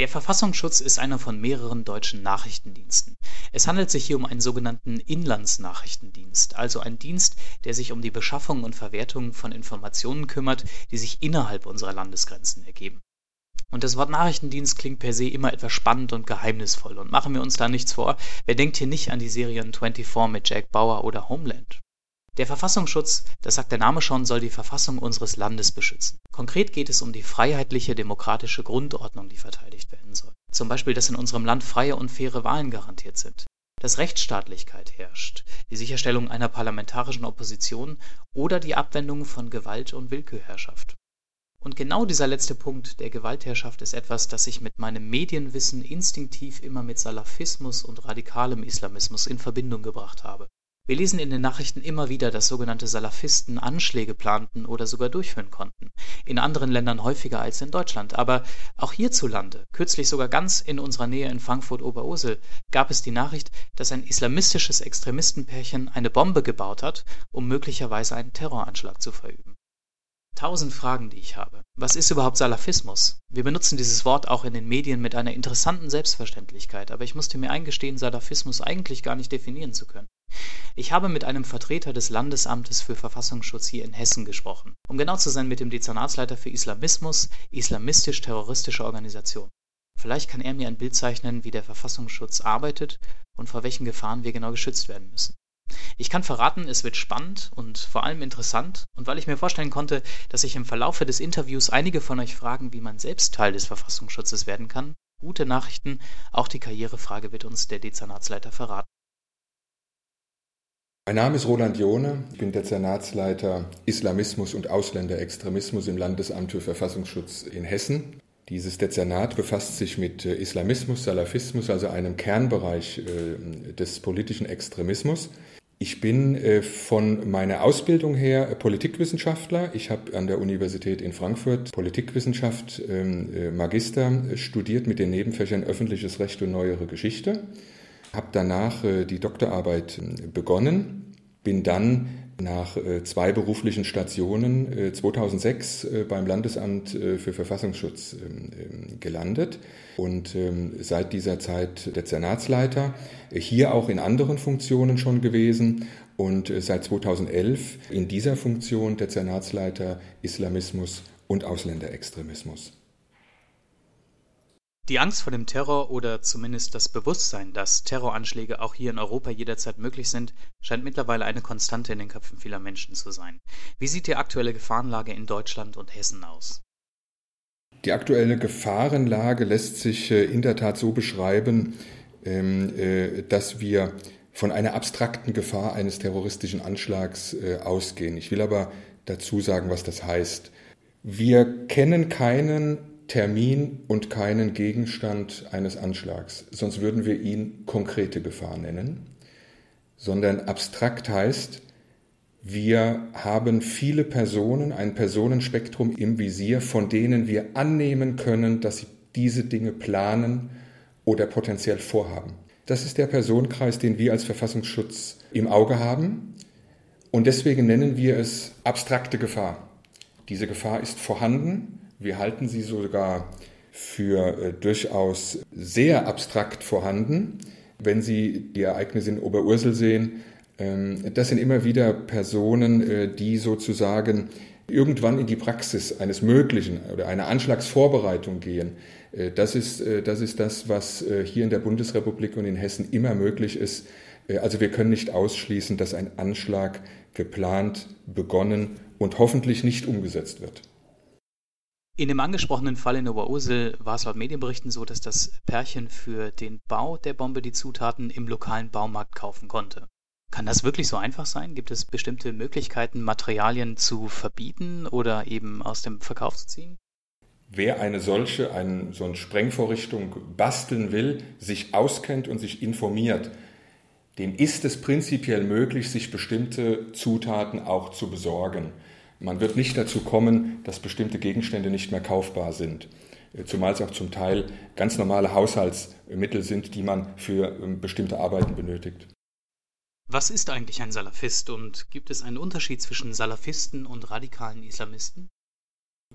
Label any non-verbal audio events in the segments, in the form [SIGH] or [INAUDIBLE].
Der Verfassungsschutz ist einer von mehreren deutschen Nachrichtendiensten. Es handelt sich hier um einen sogenannten Inlandsnachrichtendienst, also ein Dienst, der sich um die Beschaffung und Verwertung von Informationen kümmert, die sich innerhalb unserer Landesgrenzen ergeben. Und das Wort Nachrichtendienst klingt per se immer etwas spannend und geheimnisvoll. Und machen wir uns da nichts vor, wer denkt hier nicht an die Serien 24 mit Jack Bauer oder Homeland? Der Verfassungsschutz, das sagt der Name schon, soll die Verfassung unseres Landes beschützen. Konkret geht es um die freiheitliche demokratische Grundordnung, die verteidigt werden soll. Zum Beispiel, dass in unserem Land freie und faire Wahlen garantiert sind, dass Rechtsstaatlichkeit herrscht, die Sicherstellung einer parlamentarischen Opposition oder die Abwendung von Gewalt und Willkürherrschaft. Und genau dieser letzte Punkt der Gewaltherrschaft ist etwas, das ich mit meinem Medienwissen instinktiv immer mit Salafismus und radikalem Islamismus in Verbindung gebracht habe. Wir lesen in den Nachrichten immer wieder, dass sogenannte Salafisten Anschläge planten oder sogar durchführen konnten. In anderen Ländern häufiger als in Deutschland. Aber auch hierzulande, kürzlich sogar ganz in unserer Nähe in Frankfurt-Oberursel, gab es die Nachricht, dass ein islamistisches Extremistenpärchen eine Bombe gebaut hat, um möglicherweise einen Terroranschlag zu verüben. Tausend Fragen, die ich habe. Was ist überhaupt Salafismus? Wir benutzen dieses Wort auch in den Medien mit einer interessanten Selbstverständlichkeit, aber ich musste mir eingestehen, Salafismus eigentlich gar nicht definieren zu können. Ich habe mit einem Vertreter des Landesamtes für Verfassungsschutz hier in Hessen gesprochen, um genau zu sein mit dem Dezernatsleiter für Islamismus, islamistisch-terroristische Organisation. Vielleicht kann er mir ein Bild zeichnen, wie der Verfassungsschutz arbeitet und vor welchen Gefahren wir genau geschützt werden müssen. Ich kann verraten, es wird spannend und vor allem interessant, und weil ich mir vorstellen konnte, dass sich im Verlaufe des Interviews einige von euch fragen, wie man selbst Teil des Verfassungsschutzes werden kann, gute Nachrichten, auch die Karrierefrage wird uns der Dezernatsleiter verraten. Mein Name ist Roland Johne, ich bin Dezernatsleiter Islamismus und Ausländerextremismus im Landesamt für Verfassungsschutz in Hessen. Dieses Dezernat befasst sich mit äh, Islamismus, Salafismus, also einem Kernbereich äh, des politischen Extremismus. Ich bin äh, von meiner Ausbildung her Politikwissenschaftler. Ich habe an der Universität in Frankfurt Politikwissenschaft ähm, Magister studiert mit den Nebenfächern öffentliches Recht und neuere Geschichte. Habe danach die Doktorarbeit begonnen, bin dann nach zwei beruflichen Stationen 2006 beim Landesamt für Verfassungsschutz ähm, ähm, gelandet und seit dieser Zeit Dezernatsleiter, hier auch in anderen Funktionen schon gewesen und äh, seit 2011 in dieser Funktion Dezernatsleiter Islamismus und Ausländerextremismus. Die Angst vor dem Terror oder zumindest das Bewusstsein, dass Terroranschläge auch hier in Europa jederzeit möglich sind, scheint mittlerweile eine Konstante in den Köpfen vieler Menschen zu sein. Wie sieht die aktuelle Gefahrenlage in Deutschland und Hessen aus? Die aktuelle Gefahrenlage lässt sich äh, in der Tat so beschreiben, ähm, äh, dass wir von einer abstrakten Gefahr eines terroristischen Anschlags äh, ausgehen. Ich will aber dazu sagen, was das heißt. Wir kennen keinen Termin und keinen Gegenstand eines Anschlags, sonst würden wir ihn konkrete Gefahr nennen, sondern abstrakt heißt, wir haben viele Personen, ein Personenspektrum im Visier, von denen wir annehmen können, dass sie diese Dinge planen oder potenziell vorhaben. Das ist der Personenkreis, den wir als Verfassungsschutz im Auge haben. Und deswegen nennen wir es abstrakte Gefahr. Diese Gefahr ist vorhanden. Wir halten sie sogar für äh, durchaus sehr abstrakt vorhanden. Wenn Sie die Ereignisse in Oberursel sehen, ähm, das sind immer wieder Personen, äh, die sozusagen irgendwann in die Praxis eines Möglichen oder einer Anschlagsvorbereitung gehen. Äh, das ist, äh, das ist das, was hier in der Bundesrepublik und in Hessen immer möglich ist. Also wir können nicht ausschließen, dass ein Anschlag geplant, begonnen und hoffentlich nicht umgesetzt wird. In dem angesprochenen Fall in Oberursel war es laut Medienberichten so, dass das Pärchen für den Bau der Bombe die Zutaten im lokalen Baumarkt kaufen konnte. Kann das wirklich so einfach sein? Gibt es bestimmte Möglichkeiten, Materialien zu verbieten oder eben aus dem Verkauf zu ziehen? Wer eine solche, ein, so eine Sprengvorrichtung basteln will, sich auskennt und sich informiert, dem ist es prinzipiell möglich, sich bestimmte Zutaten auch zu besorgen. Man wird nicht dazu kommen, dass bestimmte Gegenstände nicht mehr kaufbar sind, zumal es auch zum Teil ganz normale Haushaltsmittel sind, die man für ähm, bestimmte Arbeiten benötigt. Was ist eigentlich ein Salafist und gibt es einen Unterschied zwischen Salafisten und radikalen Islamisten?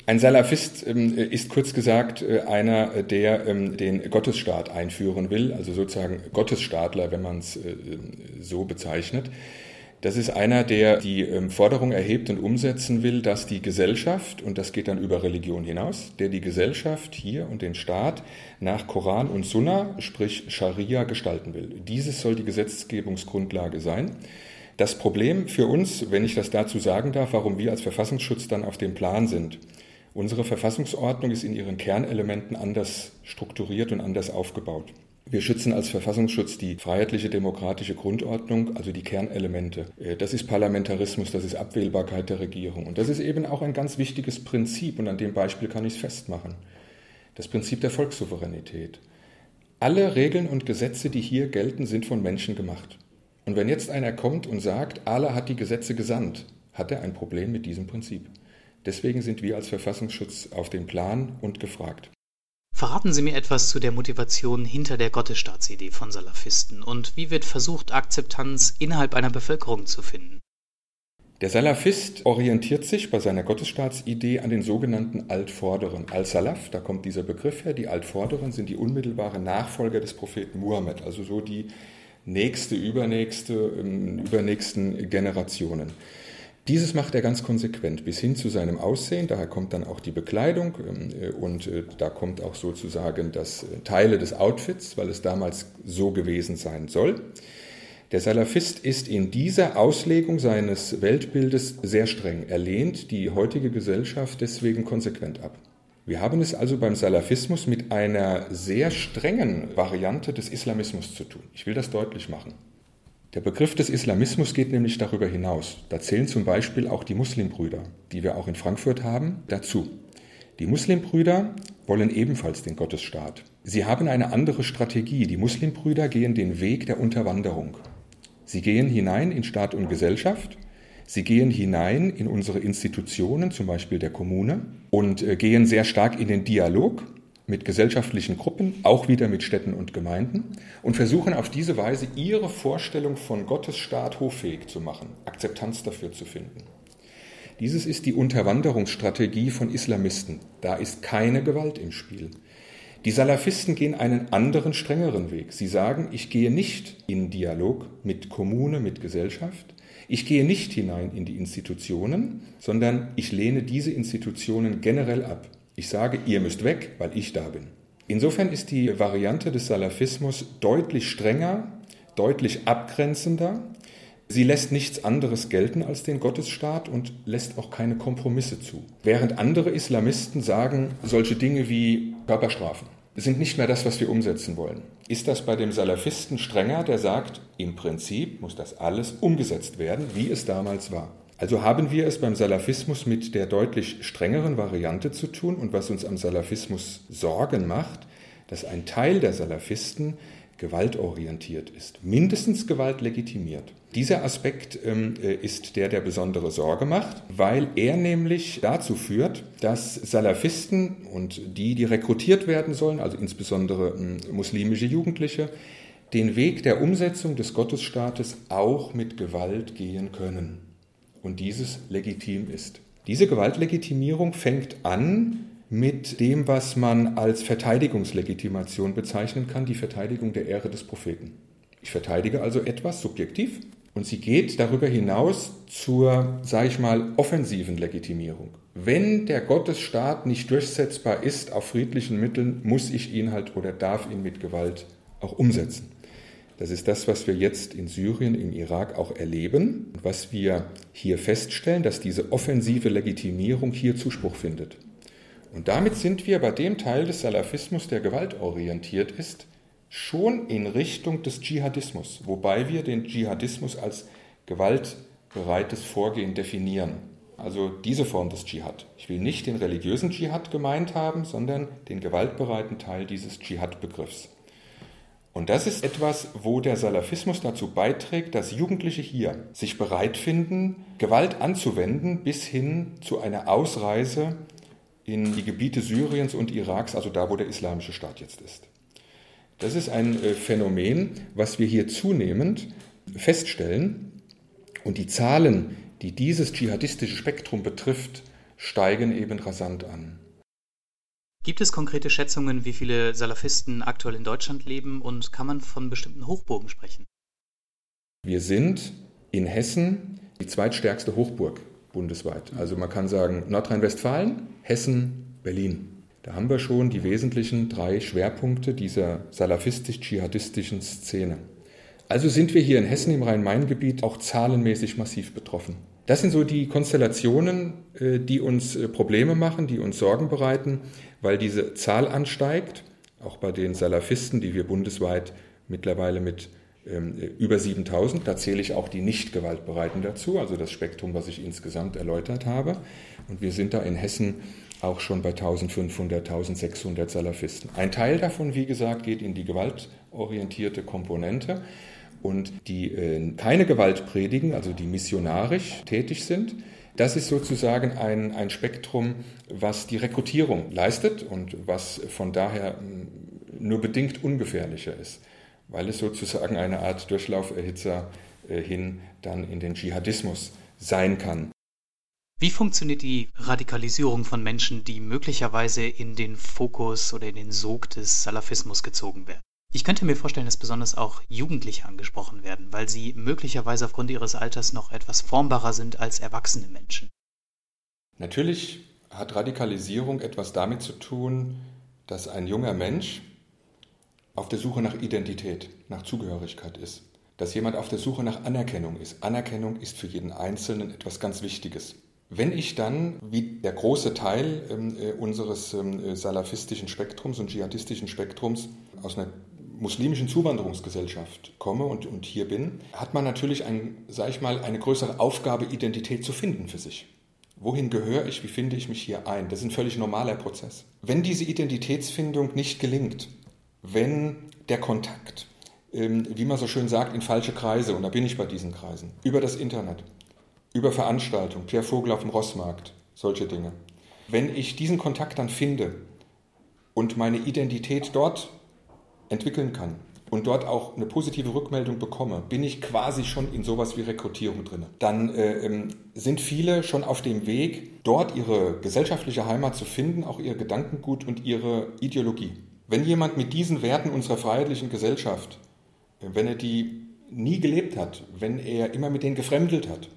Ein Salafist ähm, ist kurz gesagt äh, einer, der ähm, den Gottesstaat einführen will, also sozusagen Gottesstaatler, wenn man es äh, so bezeichnet. Das ist einer, der die ähm, Forderung erhebt und umsetzen will, dass die Gesellschaft, und das geht dann über Religion hinaus, der die Gesellschaft hier und den Staat nach Koran und Sunna, sprich Scharia, gestalten will. Dieses soll die Gesetzgebungsgrundlage sein. Das Problem für uns, wenn ich das dazu sagen darf, warum wir als Verfassungsschutz dann auf dem Plan sind, Unsere Verfassungsordnung ist in ihren Kernelementen anders strukturiert und anders aufgebaut. Wir schützen als Verfassungsschutz die freiheitliche demokratische Grundordnung, also die Kernelemente. Äh, das ist Parlamentarismus, das ist Abwählbarkeit der Regierung. Und das ist eben auch ein ganz wichtiges Prinzip, und an dem Beispiel kann ich es festmachen. Das Prinzip der Volkssouveränität. Alle Regeln und Gesetze, die hier gelten, sind von Menschen gemacht. Und wenn jetzt einer kommt und sagt, Allah hat die Gesetze gesandt, hat er ein Problem mit diesem Prinzip. Deswegen sind wir als Verfassungsschutz auf den Plan und gefragt. Verraten Sie mir etwas zu der Motivation hinter der Gottesstaatsidee von Salafisten und wie wird versucht, Akzeptanz innerhalb einer Bevölkerung zu finden? Der Salafist orientiert sich bei seiner Gottesstaatsidee an den sogenannten Altvorderen. Al-Salaf, da kommt dieser Begriff her, die Altvorderen sind die unmittelbaren Nachfolger des Propheten Muhammad, also so die nächste, übernächste, ähm, übernächsten Generationen. Dieses macht er ganz konsequent bis hin zu seinem Aussehen. Daher kommt dann auch die Bekleidung ähm, äh, und äh, da kommt auch sozusagen das äh, Teile des Outfits, weil es damals so gewesen sein soll. Der Salafist ist in dieser Auslegung seines Weltbildes sehr streng. Er lehnt die heutige Gesellschaft deswegen konsequent ab. Wir haben es also beim Salafismus mit einer sehr strengen Variante des Islamismus zu tun. Ich will das deutlich machen. Der Begriff des Islamismus geht nämlich darüber hinaus. Da zählen zum Beispiel auch die Muslimbrüder, die wir auch in Frankfurt haben, dazu. Die Muslimbrüder wollen ebenfalls den Gottesstaat. Sie haben eine andere Strategie. Die Muslimbrüder gehen den Weg der Unterwanderung. Sie gehen hinein in Staat und Gesellschaft, sie gehen hinein in unsere Institutionen, zum Beispiel der Kommune, und äh, gehen sehr stark in den Dialog mit gesellschaftlichen Gruppen, auch wieder mit Städten und Gemeinden und versuchen auf diese Weise ihre Vorstellung von Gottes Staat hoffähig zu machen, Akzeptanz dafür zu finden. Dieses ist die Unterwanderungsstrategie von Islamisten. Da ist keine Gewalt im Spiel. Die Salafisten gehen einen anderen, strengeren Weg. Sie sagen, ich gehe nicht in Dialog mit Kommune, mit Gesellschaft. Ich gehe nicht hinein in die Institutionen, sondern ich lehne diese Institutionen generell ab. Ich sage, ihr müsst weg, weil ich da bin. Insofern ist die Variante des Salafismus deutlich strenger, deutlich abgrenzender. Sie lässt nichts anderes gelten als den Gottesstaat und lässt auch keine Kompromisse zu. Während andere Islamisten sagen, solche Dinge wie Körperstrafen sind nicht mehr das, was wir umsetzen wollen. Ist das bei dem Salafisten strenger, der sagt, im Prinzip muss das alles umgesetzt werden, wie es damals war? Also haben wir es beim Salafismus mit der deutlich strengeren Variante zu tun und was uns am Salafismus Sorgen macht, dass ein Teil der Salafisten gewaltorientiert ist, mindestens Gewalt legitimiert. Dieser Aspekt ähm, äh, ist der, der besondere Sorge macht, weil er nämlich dazu führt, dass Salafisten und die, die rekrutiert werden sollen, also insbesondere ähm, muslimische Jugendliche, den Weg der Umsetzung des Gottesstaates auch mit Gewalt gehen können und dieses legitim ist. Diese Gewaltlegitimierung fängt an mit dem, was man als Verteidigungslegitimation bezeichnen kann, die Verteidigung der Ehre des Propheten. Ich verteidige also etwas subjektiv und sie geht darüber hinaus zur, sage ich mal, offensiven Legitimierung. Wenn der Gottesstaat nicht durchsetzbar ist auf friedlichen Mitteln, muss ich ihn halt oder darf ihn mit Gewalt auch umsetzen. Das ist das, was wir jetzt in Syrien, im Irak auch erleben, was wir hier feststellen, dass diese offensive Legitimierung hier Zuspruch findet. Und damit sind wir bei dem Teil des Salafismus, der gewaltorientiert ist, schon in Richtung des Dschihadismus, wobei wir den Dschihadismus als gewaltbereites Vorgehen definieren. Also diese Form des Dschihad. Ich will nicht den religiösen Dschihad gemeint haben, sondern den gewaltbereiten Teil dieses Dschihad-Begriffs. Und das ist etwas, wo der Salafismus dazu beiträgt, dass Jugendliche hier sich bereit finden, Gewalt anzuwenden bis hin zu einer Ausreise in die Gebiete Syriens und Iraks, also da, wo der islamische Staat jetzt ist. Das ist ein äh, Phänomen, was wir hier zunehmend feststellen. Und die Zahlen, die dieses dschihadistische Spektrum betrifft, steigen eben rasant an. Gibt es konkrete Schätzungen, wie viele Salafisten aktuell in Deutschland leben und kann man von bestimmten Hochburgen sprechen? Wir sind in Hessen die zweitstärkste Hochburg bundesweit. Also man kann sagen Nordrhein-Westfalen, Hessen, Berlin. Da haben wir schon die wesentlichen drei Schwerpunkte dieser salafistisch-dschihadistischen Szene. Also sind wir hier in Hessen im Rhein-Main-Gebiet auch zahlenmäßig massiv betroffen. Das sind so die Konstellationen, äh, die uns äh, Probleme machen, die uns Sorgen bereiten, weil diese Zahl ansteigt, auch bei den Salafisten, die wir bundesweit mittlerweile mit ähm, über 7000. Da zähle ich auch die Nicht-Gewaltbereiten dazu, also das Spektrum, was ich insgesamt erläutert habe. Und wir sind da in Hessen auch schon bei 1500, 1600 Salafisten. Ein Teil davon, wie gesagt, geht in die gewaltorientierte Komponente. Und die äh, keine Gewalt predigen, also die missionarisch tätig sind, das ist sozusagen ein, ein Spektrum, was die Rekrutierung leistet und was von daher nur bedingt ungefährlicher ist weil es sozusagen eine Art Durchlauferhitzer äh, hin dann in den Dschihadismus sein kann. Wie funktioniert die Radikalisierung von Menschen, die möglicherweise in den Fokus oder in den Sog des Salafismus gezogen werden? Ich könnte mir vorstellen, dass besonders auch Jugendliche angesprochen werden, weil sie möglicherweise aufgrund ihres Alters noch etwas formbarer sind als erwachsene Menschen. Natürlich hat Radikalisierung etwas damit zu tun, dass ein junger Mensch auf der Suche nach Identität, nach Zugehörigkeit ist. Dass jemand auf der Suche nach Anerkennung ist. Anerkennung ist für jeden Einzelnen etwas ganz Wichtiges. Wenn ich dann, wie der große Teil ähm, äh, unseres ähm, äh, salafistischen Spektrums und dschihadistischen Spektrums aus einer muslimischen Zuwanderungsgesellschaft komme und, und hier bin, hat man natürlich, ein, sag ich mal, eine größere Aufgabe, Identität zu finden für sich. Wohin gehöre ich? Wie finde ich mich hier ein? Das ist ein völlig normaler Prozess. Wenn diese Identitätsfindung nicht gelingt, wenn der Kontakt, ähm, wie man so schön sagt, in falsche Kreise, und da bin ich bei diesen Kreisen, über das Internet, über Veranstaltungen, Pierre Vogel auf dem Rossmarkt, solche Dinge. Wenn ich diesen Kontakt dann finde und meine Identität dort entwickeln kann und dort auch eine positive Rückmeldung bekomme, bin ich quasi schon in sowas wie Rekrutierung drin. Dann äh, ähm, sind viele schon auf dem Weg, dort ihre gesellschaftliche Heimat zu finden, auch ihr Gedankengut und ihre Ideologie. Wenn jemand mit diesen Werten unserer freiheitlichen Gesellschaft, wenn er die nie gelebt hat, wenn er immer mit denen gefremdelt hat,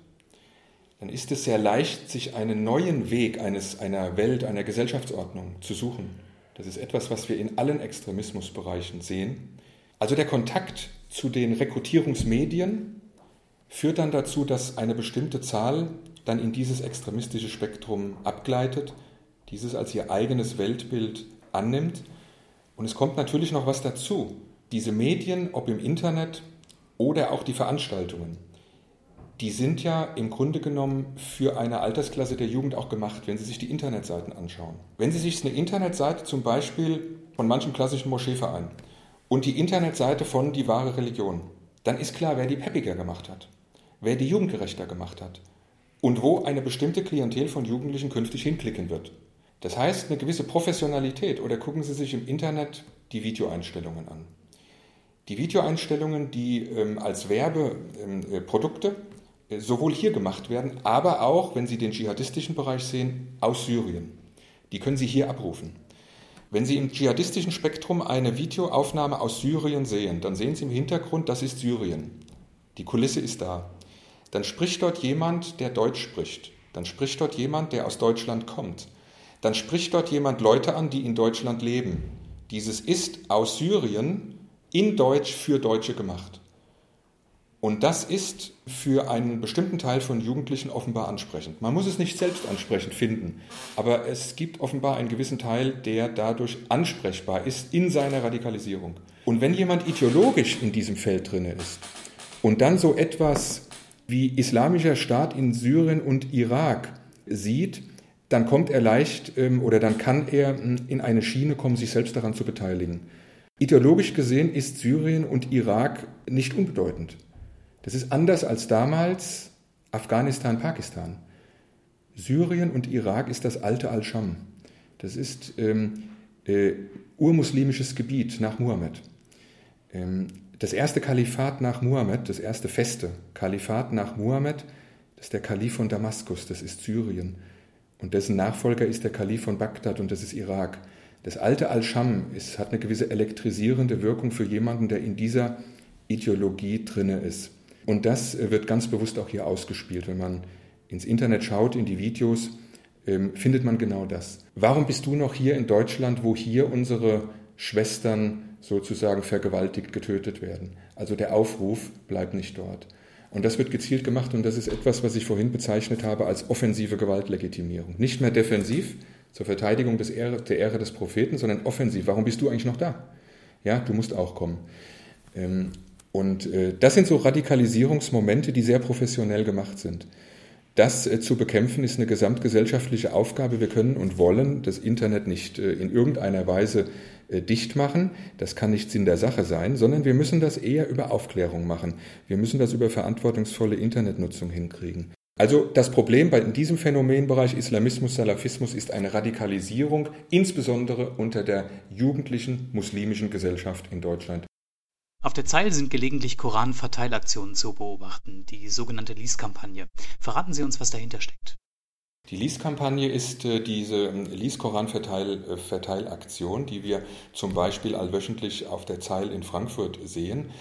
dann ist es sehr leicht, sich einen neuen Weg eines, einer Welt, einer Gesellschaftsordnung zu suchen. Das ist etwas, was wir in allen Extremismusbereichen sehen. Also der Kontakt zu den Rekrutierungsmedien führt dann dazu, dass eine bestimmte Zahl dann in dieses extremistische Spektrum abgleitet, dieses als ihr eigenes Weltbild annimmt und es kommt natürlich noch was dazu. Diese Medien, ob im Internet oder auch die Veranstaltungen, die sind ja im Grunde genommen für eine Altersklasse der Jugend auch gemacht, wenn Sie sich die Internetseiten anschauen. Wenn Sie sich eine Internetseite zum Beispiel von manchem klassischen Moscheeverein und die Internetseite von Die wahre Religion, dann ist klar, wer die peppiger gemacht hat, wer die jugendgerechter gemacht hat und wo eine bestimmte Klientel von Jugendlichen künftig hinklicken wird. Das heißt, eine gewisse Professionalität. Oder gucken Sie sich im Internet die Videoeinstellungen an. Die Videoeinstellungen, die ähm, als Werbeprodukte ähm, äh, sowohl hier gemacht werden, aber auch, wenn Sie den dschihadistischen Bereich sehen, aus Syrien. Die können Sie hier abrufen. Wenn Sie im dschihadistischen Spektrum eine Videoaufnahme aus Syrien sehen, dann sehen Sie im Hintergrund, das ist Syrien. Die Kulisse ist da. Dann spricht dort jemand, der Deutsch spricht. Dann spricht dort jemand, der aus Deutschland kommt dann spricht dort jemand Leute an, die in Deutschland leben. Dieses ist aus Syrien in Deutsch für Deutsche gemacht. Und das ist für einen bestimmten Teil von Jugendlichen offenbar ansprechend. Man muss es nicht selbst ansprechend finden, aber es gibt offenbar einen gewissen Teil, der dadurch ansprechbar ist in seiner Radikalisierung. Und wenn jemand ideologisch in diesem Feld drin ist und dann so etwas wie islamischer Staat in Syrien und Irak sieht, dann kommt er leicht ähm, oder dann kann er hm, in eine Schiene kommen, sich selbst daran zu beteiligen. Ideologisch gesehen ist Syrien und Irak nicht unbedeutend. Das ist anders als damals Afghanistan, Pakistan. Syrien und Irak ist das alte Al-Sham. Das ist ähm, äh, urmuslimisches Gebiet nach Muhammad. Ähm, das erste Kalifat nach Muhammad, das erste feste Kalifat nach Muhammad, das ist der Kalif von Damaskus, das ist Syrien. Und dessen Nachfolger ist der Kalif von Bagdad und das ist Irak. Das alte Al-Sham hat eine gewisse elektrisierende Wirkung für jemanden, der in dieser Ideologie drinne ist. Und das äh, wird ganz bewusst auch hier ausgespielt. Wenn man ins Internet schaut, in die Videos, ähm, findet man genau das. Warum bist du noch hier in Deutschland, wo hier unsere Schwestern sozusagen vergewaltigt, getötet werden? Also der Aufruf bleibt nicht dort. Und das wird gezielt gemacht und das ist etwas, was ich vorhin bezeichnet habe als offensive Gewaltlegitimierung. Nicht mehr defensiv zur Verteidigung des Ehre, der Ehre des Propheten, sondern offensiv. Warum bist du eigentlich noch da? Ja, du musst auch kommen. Und äh, das sind so Radikalisierungsmomente, die sehr professionell gemacht sind. Das äh, zu bekämpfen ist eine gesamtgesellschaftliche Aufgabe. Wir können und wollen das Internet nicht äh, in irgendeiner Weise äh, dicht machen. Das kann nicht Sinn der Sache sein, sondern wir müssen das eher über Aufklärung machen. Wir müssen das über verantwortungsvolle Internetnutzung hinkriegen. Also das Problem bei diesem Phänomenbereich Islamismus, Salafismus ist eine Radikalisierung, insbesondere unter der jugendlichen muslimischen Gesellschaft in Deutschland. Auf der Zeil sind gelegentlich Koran-Verteilaktionen zu beobachten, die sogenannte Lies-Kampagne. Verraten Sie uns, was dahinter steckt. Die Lies-Kampagne ist äh, diese ähm, Lies-Koran-Verteilaktion, die wir zum Beispiel allwöchentlich auf der Zeil in Frankfurt sehen.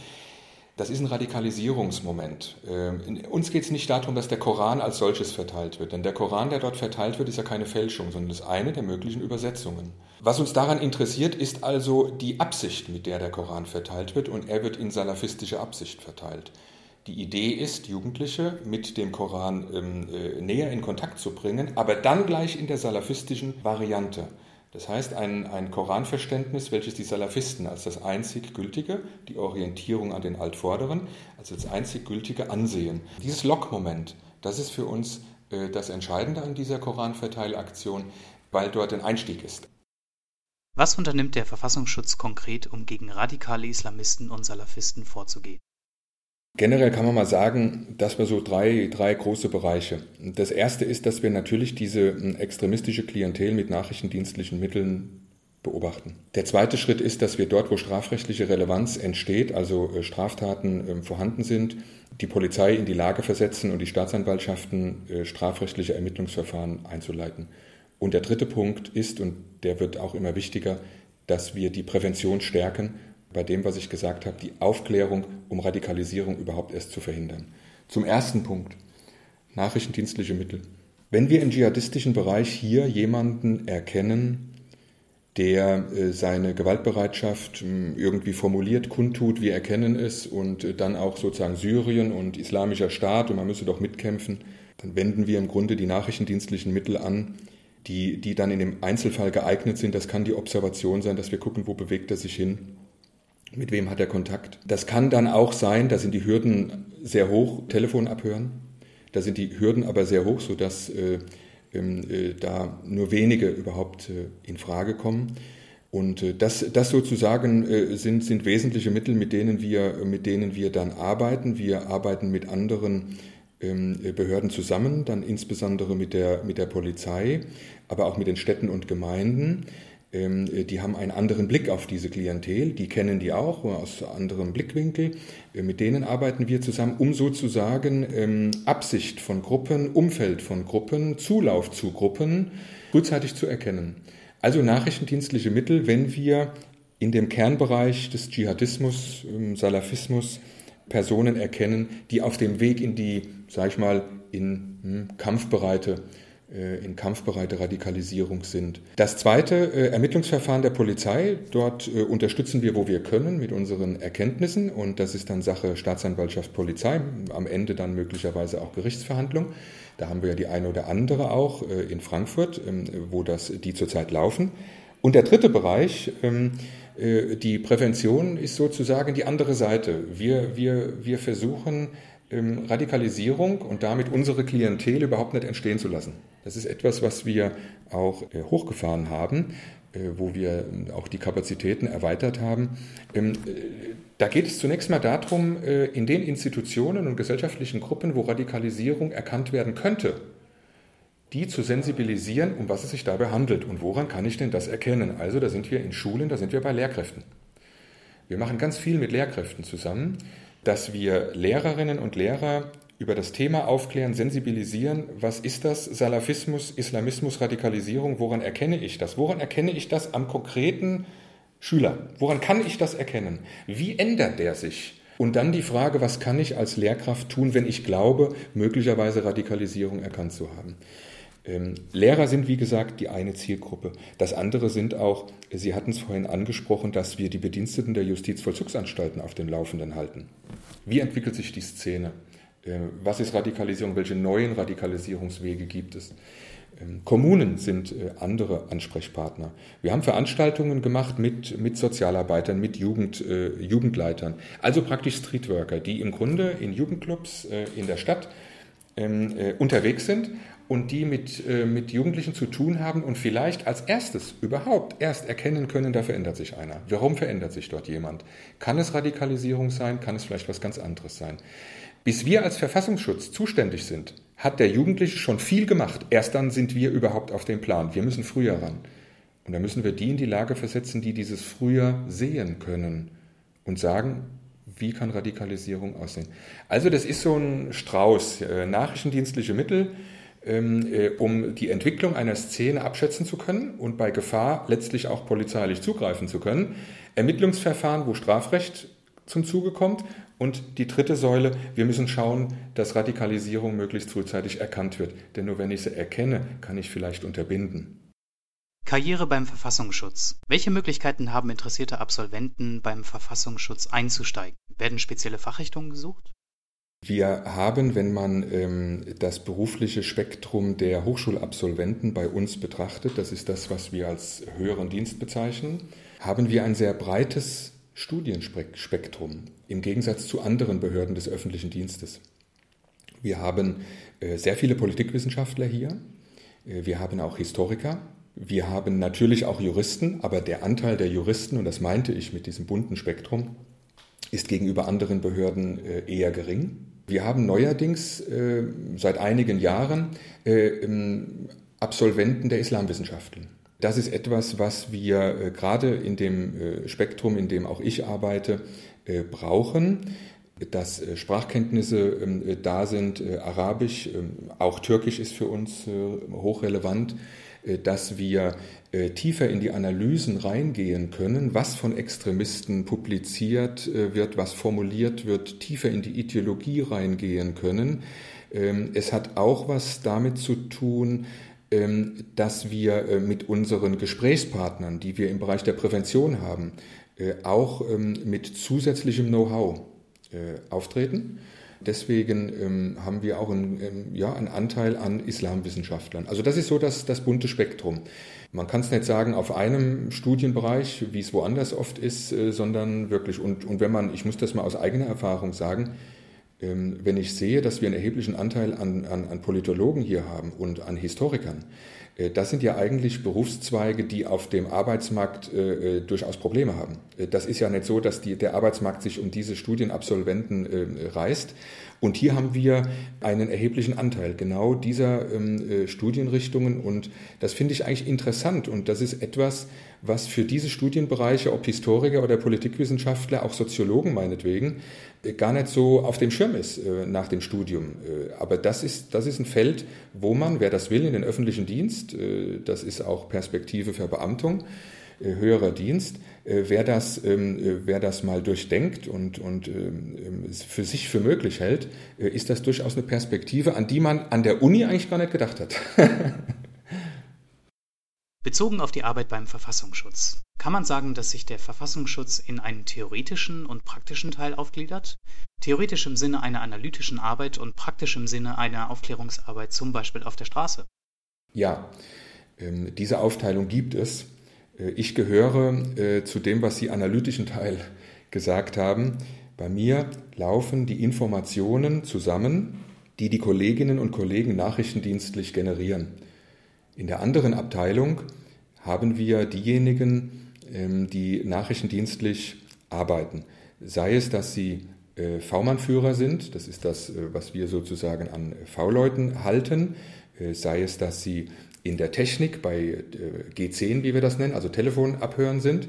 Das ist ein Radikalisierungsmoment. Ähm, uns geht es nicht darum, dass der Koran als solches verteilt wird, denn der Koran, der dort verteilt wird, ist ja keine Fälschung, sondern ist eine der möglichen Übersetzungen. Was uns daran interessiert, ist also die Absicht, mit der der Koran verteilt wird, und er wird in salafistischer Absicht verteilt. Die Idee ist, Jugendliche mit dem Koran ähm, äh, näher in Kontakt zu bringen, aber dann gleich in der salafistischen Variante. Das heißt, ein, ein Koranverständnis, welches die Salafisten als das einzig Gültige, die Orientierung an den Altvorderen, als das einzig Gültige ansehen. Dieses Lockmoment, das ist für uns äh, das Entscheidende an dieser Koranverteilaktion, weil dort ein Einstieg ist. Was unternimmt der Verfassungsschutz konkret, um gegen radikale Islamisten und Salafisten vorzugehen? Generell kann man mal sagen, dass wir so drei, drei große Bereiche. Das erste ist, dass wir natürlich diese hm, extremistische Klientel mit nachrichtendienstlichen Mitteln beobachten. Der zweite Schritt ist, dass wir dort, wo strafrechtliche Relevanz entsteht, also äh, Straftaten ähm, vorhanden sind, die Polizei in die Lage versetzen und die Staatsanwaltschaften äh, strafrechtliche Ermittlungsverfahren einzuleiten. Und der dritte Punkt ist, und der wird auch immer wichtiger, dass wir die Prävention stärken bei dem, was ich gesagt habe, die Aufklärung, um Radikalisierung überhaupt erst zu verhindern. Zum ersten Punkt, nachrichtendienstliche Mittel. Wenn wir im dschihadistischen Bereich hier jemanden erkennen, der äh, seine Gewaltbereitschaft hm, irgendwie formuliert, kundtut, wir erkennen es und äh, dann auch sozusagen Syrien und islamischer Staat und man müsse doch mitkämpfen, dann wenden wir im Grunde die nachrichtendienstlichen Mittel an, die, die dann in dem Einzelfall geeignet sind. Das kann die Observation sein, dass wir gucken, wo bewegt er sich hin mit wem hat er Kontakt? Das kann dann auch sein, da sind die Hürden sehr hoch, Telefon abhören. Da sind die Hürden aber sehr hoch, sodass äh, ähm, äh, da nur wenige überhaupt äh, in Frage kommen. Und äh, das, das sozusagen äh, sind, sind wesentliche Mittel, mit denen, wir, mit denen wir dann arbeiten. Wir arbeiten mit anderen ähm, Behörden zusammen, dann insbesondere mit der, mit der Polizei, aber auch mit den Städten und Gemeinden. Ähm, die haben einen anderen Blick auf diese Klientel, die kennen die auch aus anderem Blickwinkel. Äh, mit denen arbeiten wir zusammen, um sozusagen ähm, Absicht von Gruppen, Umfeld von Gruppen, Zulauf zu Gruppen frühzeitig zu erkennen. Also nachrichtendienstliche Mittel, wenn wir in dem Kernbereich des Dschihadismus, ähm, Salafismus Personen erkennen, die auf dem Weg in die, sag ich mal, in hm, kampfbereite äh, in kampfbereite Radikalisierung sind. Das zweite äh, Ermittlungsverfahren der Polizei, dort äh, unterstützen wir, wo wir können, mit unseren Erkenntnissen und das ist dann Sache Staatsanwaltschaft, Polizei, am Ende dann möglicherweise auch Gerichtsverhandlung. Da haben wir ja die eine oder andere auch in Frankfurt, ähm, wo das, die zurzeit laufen. Und der dritte Bereich, ähm, die Prävention ist sozusagen die andere Seite. Wir, wir, wir versuchen, Radikalisierung und damit unsere Klientel überhaupt nicht entstehen zu lassen. Das ist etwas, was wir auch äh, hochgefahren haben, äh, wo wir ähm, auch die Kapazitäten erweitert haben. Ähm, äh, da geht es zunächst mal darum, in den Institutionen und gesellschaftlichen Gruppen, wo Radikalisierung erkannt werden könnte, die zu sensibilisieren, um was es sich dabei handelt und woran kann ich denn das erkennen. Also da sind wir in Schulen, da sind wir bei Lehrkräften. Wir machen ganz viel mit Lehrkräften zusammen dass wir Lehrerinnen und Lehrer über das Thema aufklären, sensibilisieren. Was ist das? Salafismus, Islamismus, Radikalisierung. Woran erkenne ich das? Woran erkenne ich das am konkreten Schüler? Woran kann ich das erkennen? Wie ändert der sich? Und dann die Frage, was kann ich als Lehrkraft tun, wenn ich glaube, möglicherweise Radikalisierung erkannt zu haben? Ähm, Lehrer sind, wie gesagt, die eine Zielgruppe. Das andere sind auch, Sie hatten es vorhin angesprochen, dass wir die Bediensteten der Justizvollzugsanstalten auf dem Laufenden halten. Wie entwickelt sich die Szene? Äh, was ist Radikalisierung? Welche neuen Radikalisierungswege gibt es? Ähm, Kommunen sind äh, andere Ansprechpartner. Wir haben Veranstaltungen gemacht mit, mit Sozialarbeitern, mit Jugend, äh, Jugendleitern, also praktisch Streetworker, die im Grunde in Jugendclubs äh, in der Stadt ähm, unterwegs sind und die mit, äh, mit Jugendlichen zu tun haben und vielleicht als erstes überhaupt erst erkennen können, da verändert sich einer. Warum verändert sich dort jemand? Kann es Radikalisierung sein? Kann es vielleicht was ganz anderes sein? Bis wir als Verfassungsschutz zuständig sind, hat der Jugendliche schon viel gemacht. Erst dann sind wir überhaupt auf dem Plan. Wir müssen früher ran. Und da müssen wir die in die Lage versetzen, die dieses früher sehen können und sagen, wie kann Radikalisierung aussehen. Also das ist so ein Strauß, äh, nachrichtendienstliche Mittel, um die Entwicklung einer Szene abschätzen zu können und bei Gefahr letztlich auch polizeilich zugreifen zu können. Ermittlungsverfahren, wo Strafrecht zum Zuge kommt. Und die dritte Säule, wir müssen schauen, dass Radikalisierung möglichst frühzeitig erkannt wird. Denn nur wenn ich sie erkenne, kann ich vielleicht unterbinden. Karriere beim Verfassungsschutz. Welche Möglichkeiten haben interessierte Absolventen beim Verfassungsschutz einzusteigen? Werden spezielle Fachrichtungen gesucht? Wir haben, wenn man ähm, das berufliche Spektrum der Hochschulabsolventen bei uns betrachtet, das ist das, was wir als höheren Dienst bezeichnen, haben wir ein sehr breites Studienspektrum im Gegensatz zu anderen Behörden des öffentlichen Dienstes. Wir haben äh, sehr viele Politikwissenschaftler hier, äh, wir haben auch Historiker, wir haben natürlich auch Juristen, aber der Anteil der Juristen, und das meinte ich mit diesem bunten Spektrum, ist gegenüber anderen Behörden äh, eher gering. Wir haben neuerdings seit einigen Jahren Absolventen der Islamwissenschaften. Das ist etwas, was wir äh, gerade in dem äh, Spektrum, in dem auch ich arbeite, äh, brauchen dass Sprachkenntnisse ähm, da sind, Arabisch, ähm, auch Türkisch ist für uns hochrelevant, dass wir tiefer in die Analysen reingehen können, was von Extremisten publiziert wird, was formuliert wird, tiefer in die Ideologie reingehen können. Ähm, es hat auch was damit zu tun, ähm, dass wir äh, mit unseren Gesprächspartnern, die wir im Bereich der Prävention haben, äh, auch ähm, mit zusätzlichem Know-how äh, auftreten. Deswegen ähm, haben wir auch einen, ja, einen Anteil an Islamwissenschaftlern. Also das ist so das, das bunte Spektrum. Man kann es nicht sagen auf einem Studienbereich, wie es woanders oft ist, sondern wirklich, und, und wenn man, ich muss das mal aus eigener Erfahrung sagen, ähm, wenn ich sehe, dass wir einen erheblichen Anteil an, an, an Politologen hier haben und an Historikern, äh, das sind ja eigentlich Berufszweige, die auf dem Arbeitsmarkt äh, äh, durchaus Probleme haben. Das ist ja nicht so, dass die, der Arbeitsmarkt sich um diese Studienabsolventen äh, reißt. Und hier haben wir einen erheblichen Anteil genau dieser ähm, äh, Studienrichtungen. Und das finde ich eigentlich interessant. Und das ist etwas, was für diese Studienbereiche, ob Historiker oder Politikwissenschaftler, auch Soziologen meinetwegen, äh, gar nicht so auf dem Schirm ist äh, nach dem Studium. Äh, aber das ist, das ist ein Feld, wo man, wer das will, in den öffentlichen Dienst, das ist auch Perspektive für Beamtung, höherer Dienst, wer das, ähm, wer das mal durchdenkt und, und ähm, für sich für möglich hält, ist das durchaus eine Perspektive, an die man an der Uni eigentlich gar nicht gedacht hat. [LAUGHS] Bezogen auf die Arbeit beim Verfassungsschutz. Kann man sagen, dass sich der Verfassungsschutz in einen theoretischen und praktischen Teil aufgliedert? Theoretisch im Sinne einer analytischen Arbeit und praktisch im Sinne einer Aufklärungsarbeit, zum Beispiel auf der Straße? Ja, ähm, diese Aufteilung gibt es. Äh, ich gehöre äh, zu dem, was Sie analytischen Teil [LAUGHS] gesagt haben. Bei mir laufen die Informationen zusammen, die die Kolleginnen und Kollegen nachrichtendienstlich generieren. In der anderen Abteilung haben wir diejenigen, ähm, die nachrichtendienstlich arbeiten. Sei es, dass sie äh, V-Mann-Führer sind, das ist das, äh, was wir sozusagen an V-Leuten halten, äh, sei es, dass sie in der Technik bei G10, wie wir das nennen, also Telefon abhören sind,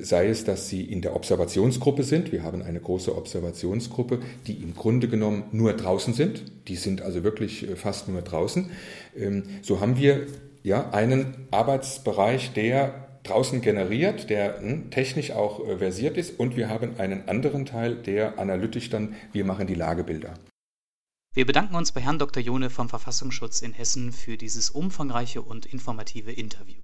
sei es, dass sie in der Observationsgruppe sind. Wir haben eine große Observationsgruppe, die im Grunde genommen nur draußen sind. Die sind also wirklich äh, fast nur draußen. Ähm, so haben wir ja einen Arbeitsbereich, der draußen generiert, der hm, technisch auch äh, versiert ist und wir haben einen anderen Teil, der analytisch dann, wir machen die Lagebilder. Wir bedanken uns bei Herrn Dr. Jone vom Verfassungsschutz in Hessen für dieses umfangreiche und informative Interview.